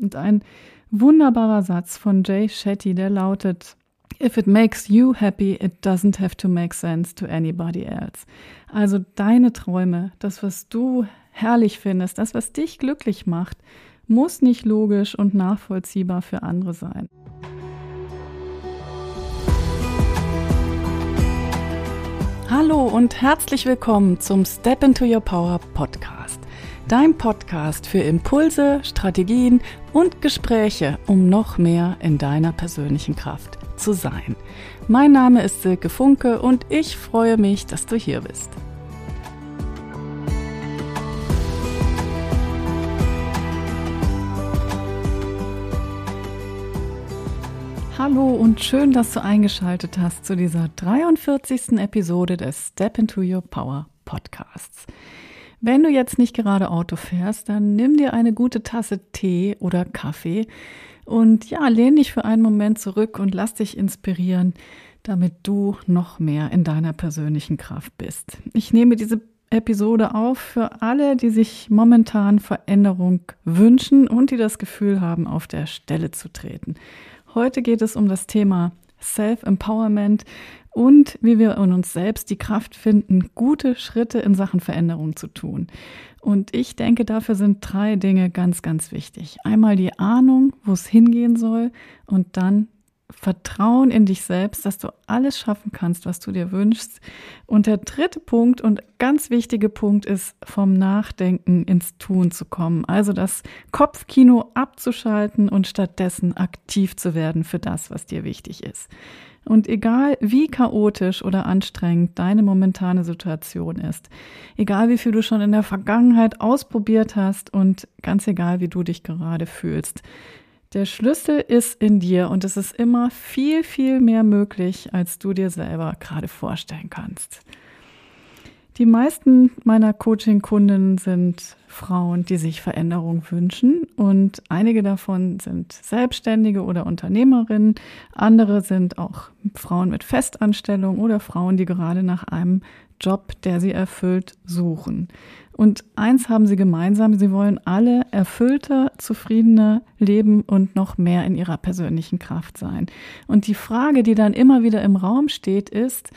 Und ein wunderbarer Satz von Jay Shetty, der lautet, If it makes you happy, it doesn't have to make sense to anybody else. Also deine Träume, das, was du herrlich findest, das, was dich glücklich macht, muss nicht logisch und nachvollziehbar für andere sein. Hallo und herzlich willkommen zum Step into Your Power Podcast. Dein Podcast für Impulse, Strategien und Gespräche, um noch mehr in deiner persönlichen Kraft zu sein. Mein Name ist Silke Funke und ich freue mich, dass du hier bist. Hallo und schön, dass du eingeschaltet hast zu dieser 43. Episode des Step into Your Power Podcasts. Wenn du jetzt nicht gerade Auto fährst, dann nimm dir eine gute Tasse Tee oder Kaffee und ja, lehn dich für einen Moment zurück und lass dich inspirieren, damit du noch mehr in deiner persönlichen Kraft bist. Ich nehme diese Episode auf für alle, die sich momentan Veränderung wünschen und die das Gefühl haben, auf der Stelle zu treten. Heute geht es um das Thema Self-Empowerment und wie wir in uns selbst die Kraft finden, gute Schritte in Sachen Veränderung zu tun. Und ich denke, dafür sind drei Dinge ganz, ganz wichtig. Einmal die Ahnung, wo es hingehen soll und dann Vertrauen in dich selbst, dass du alles schaffen kannst, was du dir wünschst. Und der dritte Punkt und ganz wichtige Punkt ist, vom Nachdenken ins Tun zu kommen. Also das Kopfkino abzuschalten und stattdessen aktiv zu werden für das, was dir wichtig ist. Und egal wie chaotisch oder anstrengend deine momentane Situation ist, egal wie viel du schon in der Vergangenheit ausprobiert hast und ganz egal wie du dich gerade fühlst, der Schlüssel ist in dir und es ist immer viel, viel mehr möglich, als du dir selber gerade vorstellen kannst. Die meisten meiner Coaching-Kunden sind Frauen, die sich Veränderung wünschen und einige davon sind Selbstständige oder Unternehmerinnen, andere sind auch Frauen mit Festanstellung oder Frauen, die gerade nach einem Job, der sie erfüllt, suchen. Und eins haben sie gemeinsam, sie wollen alle erfüllter, zufriedener leben und noch mehr in ihrer persönlichen Kraft sein. Und die Frage, die dann immer wieder im Raum steht, ist,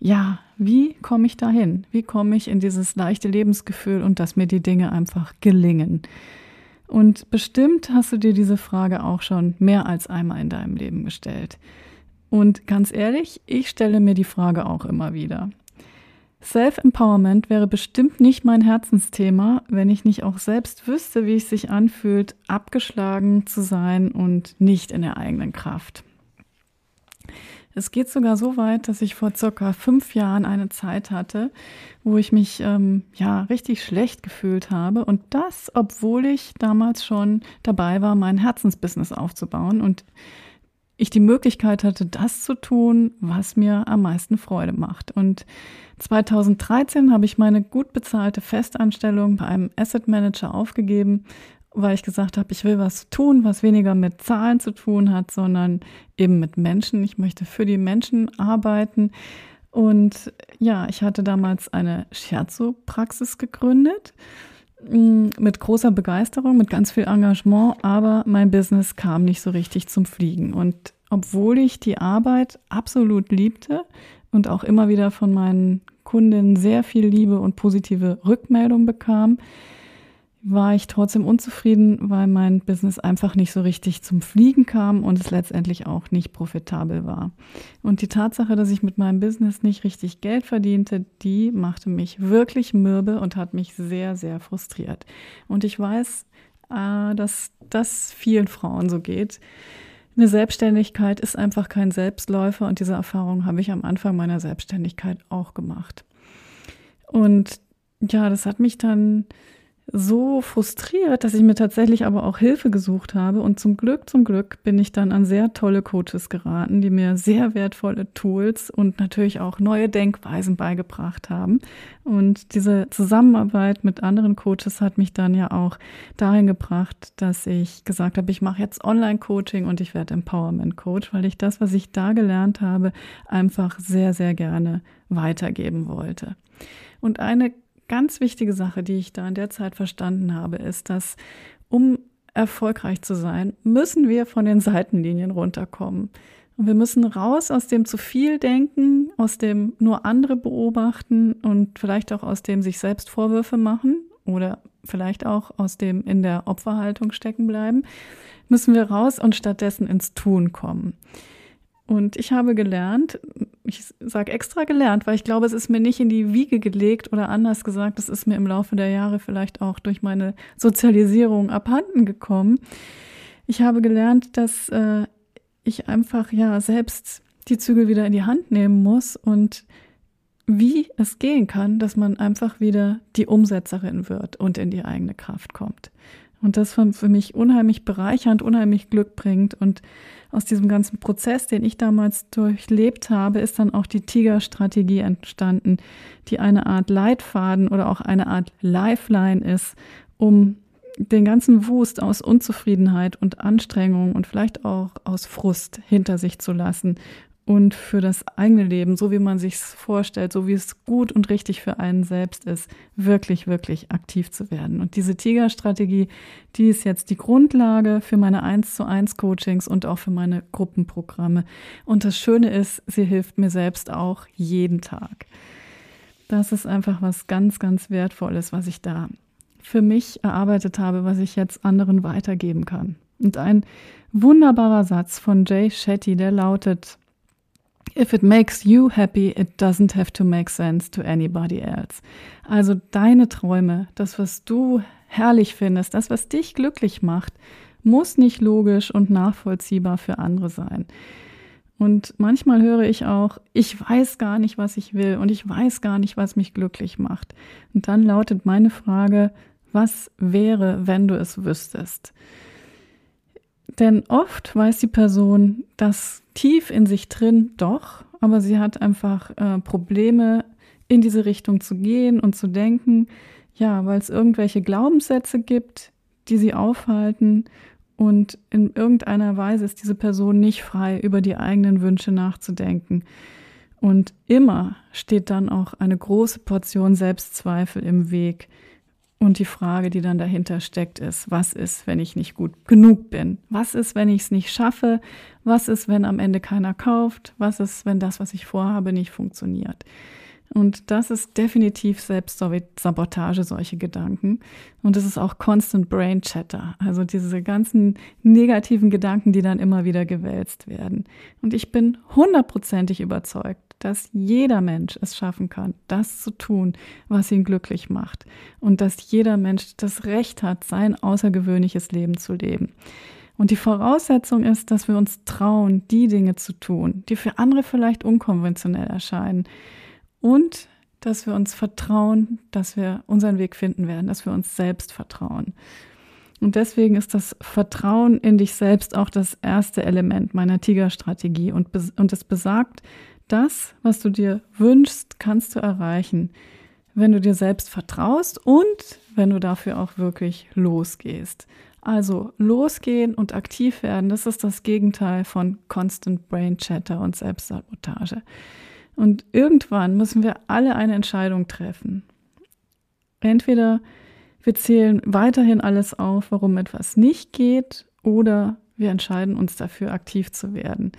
ja, wie komme ich dahin? Wie komme ich in dieses leichte Lebensgefühl und dass mir die Dinge einfach gelingen? Und bestimmt hast du dir diese Frage auch schon mehr als einmal in deinem Leben gestellt. Und ganz ehrlich, ich stelle mir die Frage auch immer wieder. Self-Empowerment wäre bestimmt nicht mein Herzensthema, wenn ich nicht auch selbst wüsste, wie es sich anfühlt, abgeschlagen zu sein und nicht in der eigenen Kraft. Es geht sogar so weit, dass ich vor circa fünf Jahren eine Zeit hatte, wo ich mich ähm, ja richtig schlecht gefühlt habe und das, obwohl ich damals schon dabei war, mein Herzensbusiness aufzubauen und ich die Möglichkeit hatte, das zu tun, was mir am meisten Freude macht. Und 2013 habe ich meine gut bezahlte Festanstellung bei einem Asset Manager aufgegeben, weil ich gesagt habe, ich will was tun, was weniger mit Zahlen zu tun hat, sondern eben mit Menschen. Ich möchte für die Menschen arbeiten. Und ja, ich hatte damals eine Scherzo-Praxis gegründet mit großer Begeisterung, mit ganz viel Engagement, aber mein Business kam nicht so richtig zum Fliegen. Und obwohl ich die Arbeit absolut liebte und auch immer wieder von meinen Kundinnen sehr viel Liebe und positive Rückmeldung bekam, war ich trotzdem unzufrieden, weil mein Business einfach nicht so richtig zum Fliegen kam und es letztendlich auch nicht profitabel war. Und die Tatsache, dass ich mit meinem Business nicht richtig Geld verdiente, die machte mich wirklich mürbe und hat mich sehr, sehr frustriert. Und ich weiß, äh, dass das vielen Frauen so geht. Eine Selbstständigkeit ist einfach kein Selbstläufer und diese Erfahrung habe ich am Anfang meiner Selbstständigkeit auch gemacht. Und ja, das hat mich dann so frustriert, dass ich mir tatsächlich aber auch Hilfe gesucht habe. Und zum Glück, zum Glück bin ich dann an sehr tolle Coaches geraten, die mir sehr wertvolle Tools und natürlich auch neue Denkweisen beigebracht haben. Und diese Zusammenarbeit mit anderen Coaches hat mich dann ja auch dahin gebracht, dass ich gesagt habe, ich mache jetzt Online-Coaching und ich werde Empowerment-Coach, weil ich das, was ich da gelernt habe, einfach sehr, sehr gerne weitergeben wollte. Und eine ganz wichtige Sache, die ich da in der Zeit verstanden habe, ist, dass um erfolgreich zu sein, müssen wir von den Seitenlinien runterkommen. Und wir müssen raus aus dem zu viel denken, aus dem nur andere beobachten und vielleicht auch aus dem sich selbst Vorwürfe machen oder vielleicht auch aus dem in der Opferhaltung stecken bleiben, müssen wir raus und stattdessen ins Tun kommen. Und ich habe gelernt, ich sage extra gelernt, weil ich glaube, es ist mir nicht in die Wiege gelegt oder anders gesagt, es ist mir im Laufe der Jahre vielleicht auch durch meine Sozialisierung abhanden gekommen. Ich habe gelernt, dass äh, ich einfach ja selbst die Zügel wieder in die Hand nehmen muss und wie es gehen kann, dass man einfach wieder die Umsetzerin wird und in die eigene Kraft kommt. Und das war für mich unheimlich bereichernd, unheimlich Glück bringt. Und aus diesem ganzen Prozess, den ich damals durchlebt habe, ist dann auch die Tiger-Strategie entstanden, die eine Art Leitfaden oder auch eine Art Lifeline ist, um den ganzen Wust aus Unzufriedenheit und Anstrengung und vielleicht auch aus Frust hinter sich zu lassen und für das eigene Leben, so wie man sich vorstellt, so wie es gut und richtig für einen selbst ist, wirklich, wirklich aktiv zu werden. Und diese Tiger-Strategie, die ist jetzt die Grundlage für meine 1 zu 1 Coachings und auch für meine Gruppenprogramme. Und das Schöne ist, sie hilft mir selbst auch jeden Tag. Das ist einfach was ganz, ganz Wertvolles, was ich da für mich erarbeitet habe, was ich jetzt anderen weitergeben kann. Und ein wunderbarer Satz von Jay Shetty, der lautet, If it makes you happy, it doesn't have to make sense to anybody else. Also deine Träume, das, was du herrlich findest, das, was dich glücklich macht, muss nicht logisch und nachvollziehbar für andere sein. Und manchmal höre ich auch, ich weiß gar nicht, was ich will und ich weiß gar nicht, was mich glücklich macht. Und dann lautet meine Frage, was wäre, wenn du es wüsstest? Denn oft weiß die Person das tief in sich drin doch, aber sie hat einfach äh, Probleme, in diese Richtung zu gehen und zu denken, ja, weil es irgendwelche Glaubenssätze gibt, die sie aufhalten und in irgendeiner Weise ist diese Person nicht frei, über die eigenen Wünsche nachzudenken. Und immer steht dann auch eine große Portion Selbstzweifel im Weg, und die Frage, die dann dahinter steckt, ist, was ist, wenn ich nicht gut genug bin? Was ist, wenn ich es nicht schaffe? Was ist, wenn am Ende keiner kauft? Was ist, wenn das, was ich vorhabe, nicht funktioniert? Und das ist definitiv Selbstsabotage, solche Gedanken. Und es ist auch Constant Brain Chatter, also diese ganzen negativen Gedanken, die dann immer wieder gewälzt werden. Und ich bin hundertprozentig überzeugt, dass jeder Mensch es schaffen kann, das zu tun, was ihn glücklich macht. Und dass jeder Mensch das Recht hat, sein außergewöhnliches Leben zu leben. Und die Voraussetzung ist, dass wir uns trauen, die Dinge zu tun, die für andere vielleicht unkonventionell erscheinen. Und dass wir uns vertrauen, dass wir unseren Weg finden werden, dass wir uns selbst vertrauen. Und deswegen ist das Vertrauen in dich selbst auch das erste Element meiner Tigerstrategie. Und, und es besagt, das, was du dir wünschst, kannst du erreichen, wenn du dir selbst vertraust und wenn du dafür auch wirklich losgehst. Also losgehen und aktiv werden, das ist das Gegenteil von Constant Brain Chatter und Selbstsabotage. Und irgendwann müssen wir alle eine Entscheidung treffen. Entweder wir zählen weiterhin alles auf, warum etwas nicht geht, oder wir entscheiden uns dafür, aktiv zu werden.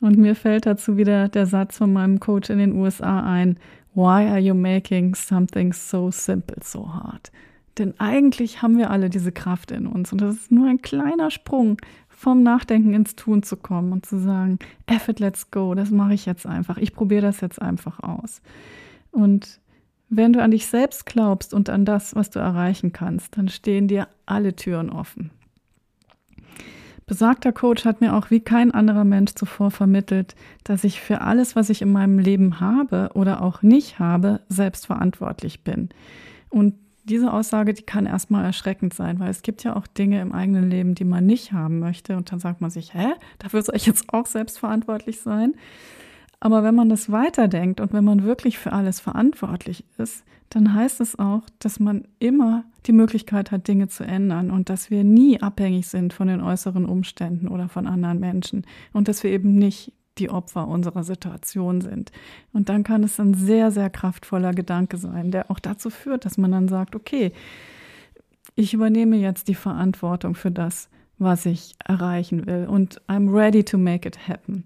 Und mir fällt dazu wieder der Satz von meinem Coach in den USA ein, Why are you making something so simple so hard? Denn eigentlich haben wir alle diese Kraft in uns und das ist nur ein kleiner Sprung vom Nachdenken ins Tun zu kommen und zu sagen, it, let's go, das mache ich jetzt einfach, ich probiere das jetzt einfach aus. Und wenn du an dich selbst glaubst und an das, was du erreichen kannst, dann stehen dir alle Türen offen. Besagter Coach hat mir auch wie kein anderer Mensch zuvor vermittelt, dass ich für alles, was ich in meinem Leben habe oder auch nicht habe, selbst verantwortlich bin. Und diese Aussage, die kann erstmal erschreckend sein, weil es gibt ja auch Dinge im eigenen Leben, die man nicht haben möchte. Und dann sagt man sich, hä, dafür soll ich jetzt auch selbst verantwortlich sein? Aber wenn man das weiterdenkt und wenn man wirklich für alles verantwortlich ist, dann heißt es auch, dass man immer die Möglichkeit hat, Dinge zu ändern und dass wir nie abhängig sind von den äußeren Umständen oder von anderen Menschen und dass wir eben nicht die Opfer unserer Situation sind. Und dann kann es ein sehr, sehr kraftvoller Gedanke sein, der auch dazu führt, dass man dann sagt, okay, ich übernehme jetzt die Verantwortung für das, was ich erreichen will und I'm ready to make it happen.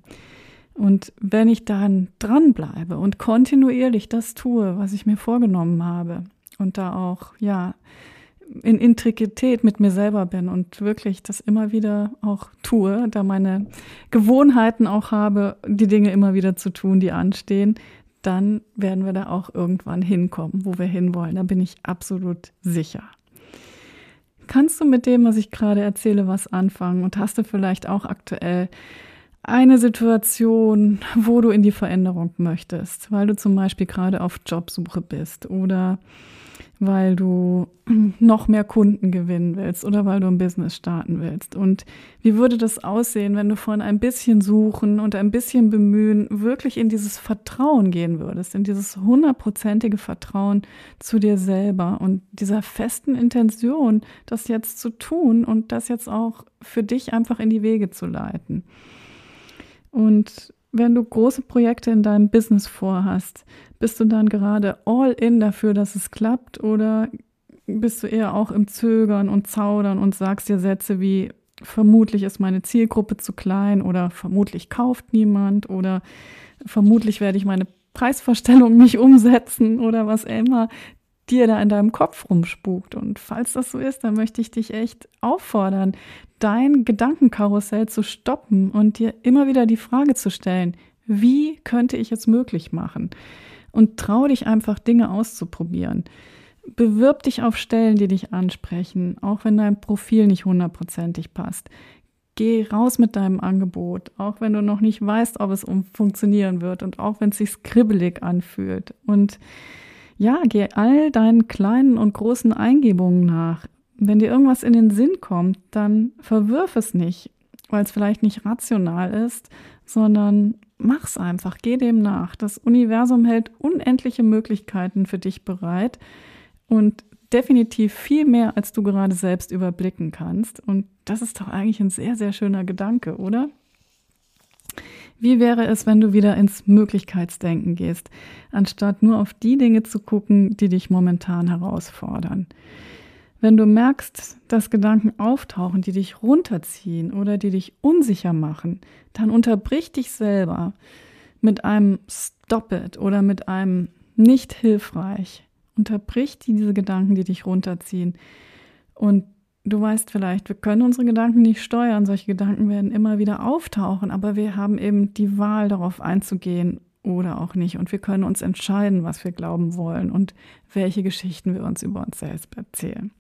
Und wenn ich dann dranbleibe und kontinuierlich das tue, was ich mir vorgenommen habe und da auch, ja, in Integrität mit mir selber bin und wirklich das immer wieder auch tue, da meine Gewohnheiten auch habe, die Dinge immer wieder zu tun, die anstehen, dann werden wir da auch irgendwann hinkommen, wo wir hinwollen. Da bin ich absolut sicher. Kannst du mit dem, was ich gerade erzähle, was anfangen? Und hast du vielleicht auch aktuell eine Situation, wo du in die Veränderung möchtest, weil du zum Beispiel gerade auf Jobsuche bist oder weil du noch mehr Kunden gewinnen willst oder weil du ein Business starten willst. Und wie würde das aussehen, wenn du von ein bisschen Suchen und ein bisschen Bemühen wirklich in dieses Vertrauen gehen würdest, in dieses hundertprozentige Vertrauen zu dir selber und dieser festen Intention, das jetzt zu tun und das jetzt auch für dich einfach in die Wege zu leiten. Und wenn du große Projekte in deinem Business vorhast, bist du dann gerade all in dafür, dass es klappt? Oder bist du eher auch im Zögern und Zaudern und sagst dir Sätze wie vermutlich ist meine Zielgruppe zu klein oder vermutlich kauft niemand oder vermutlich werde ich meine Preisvorstellung nicht umsetzen oder was immer dir da in deinem Kopf rumspukt. Und falls das so ist, dann möchte ich dich echt auffordern, dein Gedankenkarussell zu stoppen und dir immer wieder die Frage zu stellen, wie könnte ich es möglich machen? Und trau dich einfach, Dinge auszuprobieren. Bewirb dich auf Stellen, die dich ansprechen, auch wenn dein Profil nicht hundertprozentig passt. Geh raus mit deinem Angebot, auch wenn du noch nicht weißt, ob es funktionieren wird und auch wenn es sich kribbelig anfühlt. Und ja, geh all deinen kleinen und großen Eingebungen nach. Wenn dir irgendwas in den Sinn kommt, dann verwirf es nicht, weil es vielleicht nicht rational ist, sondern mach's einfach, geh dem nach. Das Universum hält unendliche Möglichkeiten für dich bereit und definitiv viel mehr, als du gerade selbst überblicken kannst. Und das ist doch eigentlich ein sehr, sehr schöner Gedanke, oder? Wie wäre es, wenn du wieder ins Möglichkeitsdenken gehst, anstatt nur auf die Dinge zu gucken, die dich momentan herausfordern? Wenn du merkst, dass Gedanken auftauchen, die dich runterziehen oder die dich unsicher machen, dann unterbrich dich selber mit einem Stop it oder mit einem nicht hilfreich. Unterbrich diese Gedanken, die dich runterziehen und Du weißt vielleicht, wir können unsere Gedanken nicht steuern. Solche Gedanken werden immer wieder auftauchen, aber wir haben eben die Wahl, darauf einzugehen oder auch nicht. Und wir können uns entscheiden, was wir glauben wollen und welche Geschichten wir uns über uns selbst erzählen.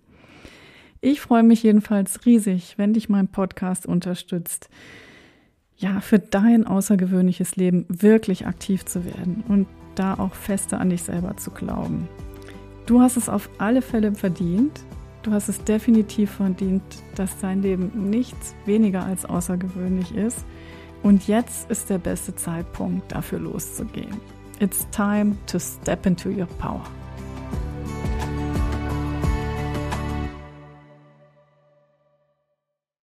Ich freue mich jedenfalls riesig, wenn dich mein Podcast unterstützt, ja, für dein außergewöhnliches Leben wirklich aktiv zu werden und da auch fester an dich selber zu glauben. Du hast es auf alle Fälle verdient Du hast es definitiv verdient, dass dein Leben nichts weniger als außergewöhnlich ist. Und jetzt ist der beste Zeitpunkt, dafür loszugehen. It's time to step into your power.